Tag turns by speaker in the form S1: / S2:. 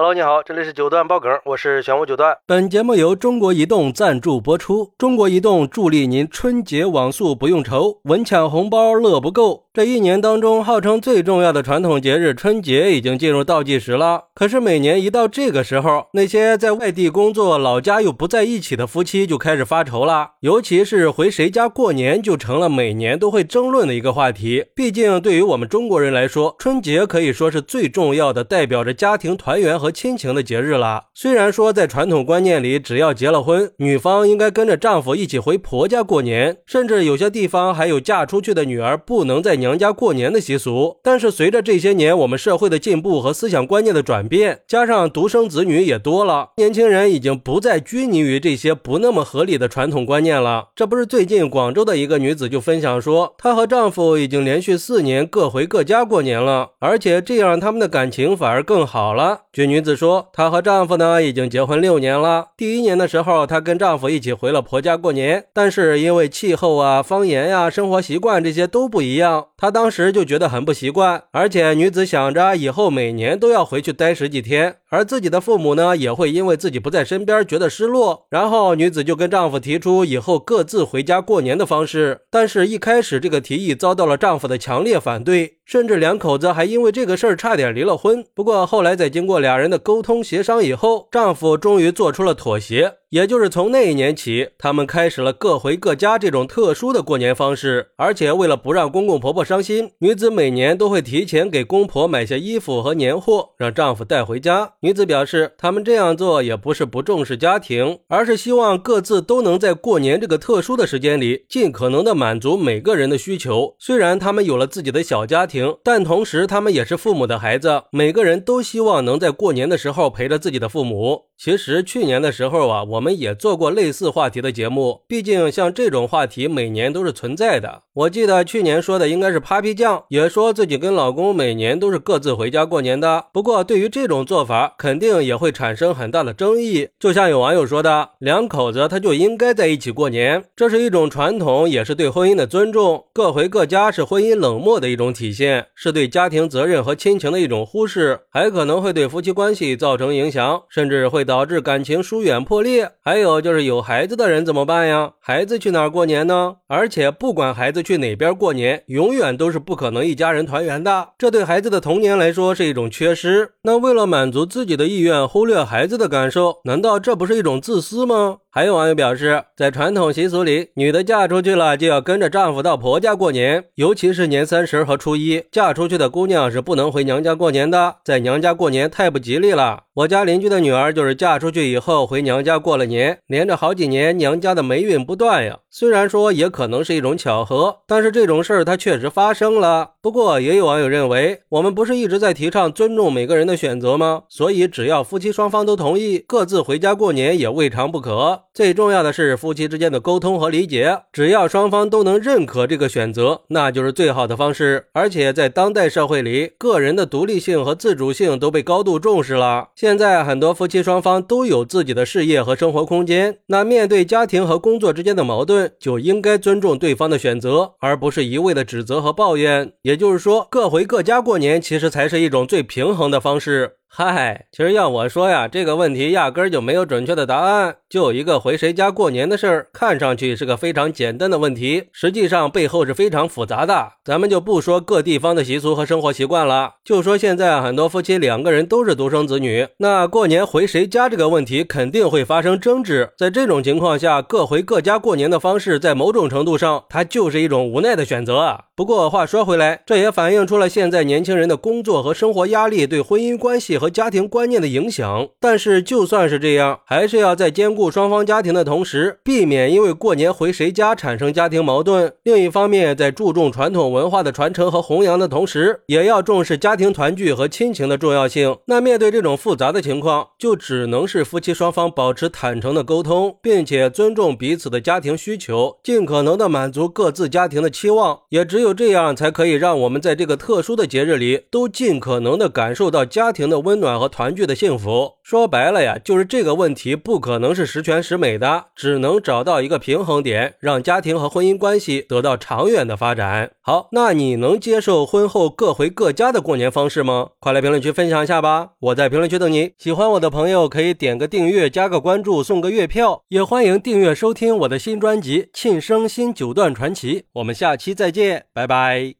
S1: Hello，你好，这里是九段爆梗，我是玄武九段。
S2: 本节目由中国移动赞助播出。中国移动助力您春节网速不用愁，稳抢红包乐不够。这一年当中，号称最重要的传统节日春节已经进入倒计时了。可是每年一到这个时候，那些在外地工作、老家又不在一起的夫妻就开始发愁了。尤其是回谁家过年，就成了每年都会争论的一个话题。毕竟对于我们中国人来说，春节可以说是最重要的，代表着家庭团圆和。亲情的节日了。虽然说在传统观念里，只要结了婚，女方应该跟着丈夫一起回婆家过年，甚至有些地方还有嫁出去的女儿不能在娘娘家过年的习俗。但是随着这些年我们社会的进步和思想观念的转变，加上独生子女也多了，年轻人已经不再拘泥于这些不那么合理的传统观念了。这不是最近广州的一个女子就分享说，她和丈夫已经连续四年各回各家过年了，而且这样他们的感情反而更好了。据女子说，她和丈夫呢已经结婚六年了。第一年的时候，她跟丈夫一起回了婆家过年，但是因为气候啊、方言呀、生活习惯这些都不一样，她当时就觉得很不习惯。而且女子想着以后每年都要回去待十几天，而自己的父母呢也会因为自己不在身边觉得失落。然后女子就跟丈夫提出以后各自回家过年的方式，但是一开始这个提议遭到了丈夫的强烈反对。甚至两口子还因为这个事儿差点离了婚。不过后来在经过俩人的沟通协商以后，丈夫终于做出了妥协。也就是从那一年起，他们开始了各回各家这种特殊的过年方式。而且为了不让公公婆婆伤心，女子每年都会提前给公婆买些衣服和年货，让丈夫带回家。女子表示，他们这样做也不是不重视家庭，而是希望各自都能在过年这个特殊的时间里，尽可能的满足每个人的需求。虽然他们有了自己的小家庭，但同时他们也是父母的孩子，每个人都希望能在过年的时候陪着自己的父母。其实去年的时候啊，我们也做过类似话题的节目。毕竟像这种话题每年都是存在的。我记得去年说的应该是 Papi 酱，也说自己跟老公每年都是各自回家过年的。不过对于这种做法，肯定也会产生很大的争议。就像有网友说的，两口子他就应该在一起过年，这是一种传统，也是对婚姻的尊重。各回各家是婚姻冷漠的一种体现，是对家庭责任和亲情的一种忽视，还可能会对夫妻关系造成影响，甚至会。导致感情疏远破裂，还有就是有孩子的人怎么办呀？孩子去哪儿过年呢？而且不管孩子去哪边过年，永远都是不可能一家人团圆的。这对孩子的童年来说是一种缺失。那为了满足自己的意愿，忽略孩子的感受，难道这不是一种自私吗？还有网友表示，在传统习俗里，女的嫁出去了就要跟着丈夫到婆家过年，尤其是年三十和初一，嫁出去的姑娘是不能回娘家过年的，在娘家过年太不吉利了。我家邻居的女儿就是嫁出去以后回娘家过了年，连着好几年娘家的霉运不断呀。虽然说也可能是一种巧合，但是这种事儿它确实发生了。不过也有网友认为，我们不是一直在提倡尊重每个人的选择吗？所以只要夫妻双方都同意，各自回家过年也未尝不可。最重要的是夫妻之间的沟通和理解，只要双方都能认可这个选择，那就是最好的方式。而且在当代社会里，个人的独立性和自主性都被高度重视了。现在很多夫妻双方方都有自己的事业和生活空间，那面对家庭和工作之间的矛盾，就应该尊重对方的选择，而不是一味的指责和抱怨。也就是说，各回各家过年，其实才是一种最平衡的方式。嗨，其实要我说呀，这个问题压根儿就没有准确的答案，就一个回谁家过年的事儿，看上去是个非常简单的问题，实际上背后是非常复杂的。咱们就不说各地方的习俗和生活习惯了，就说现在很多夫妻两个人都是独生子女，那过年回谁家这个问题肯定会发生争执。在这种情况下，各回各家过年的方式，在某种程度上，它就是一种无奈的选择。不过话说回来，这也反映出了现在年轻人的工作和生活压力对婚姻关系和家庭观念的影响。但是就算是这样，还是要在兼顾双方家庭的同时，避免因为过年回谁家产生家庭矛盾。另一方面，在注重传统文化的传承和弘扬的同时，也要重视家庭团聚和亲情的重要性。那面对这种复杂的情况，就只能是夫妻双方保持坦诚的沟通，并且尊重彼此的家庭需求，尽可能的满足各自家庭的期望。也只有。就这样才可以让我们在这个特殊的节日里，都尽可能的感受到家庭的温暖和团聚的幸福。说白了呀，就是这个问题不可能是十全十美的，只能找到一个平衡点，让家庭和婚姻关系得到长远的发展。好，那你能接受婚后各回各家的过年方式吗？快来评论区分享一下吧！我在评论区等你。喜欢我的朋友可以点个订阅，加个关注，送个月票，也欢迎订阅收听我的新专辑《庆生新九段传奇》。我们下期再见，拜拜。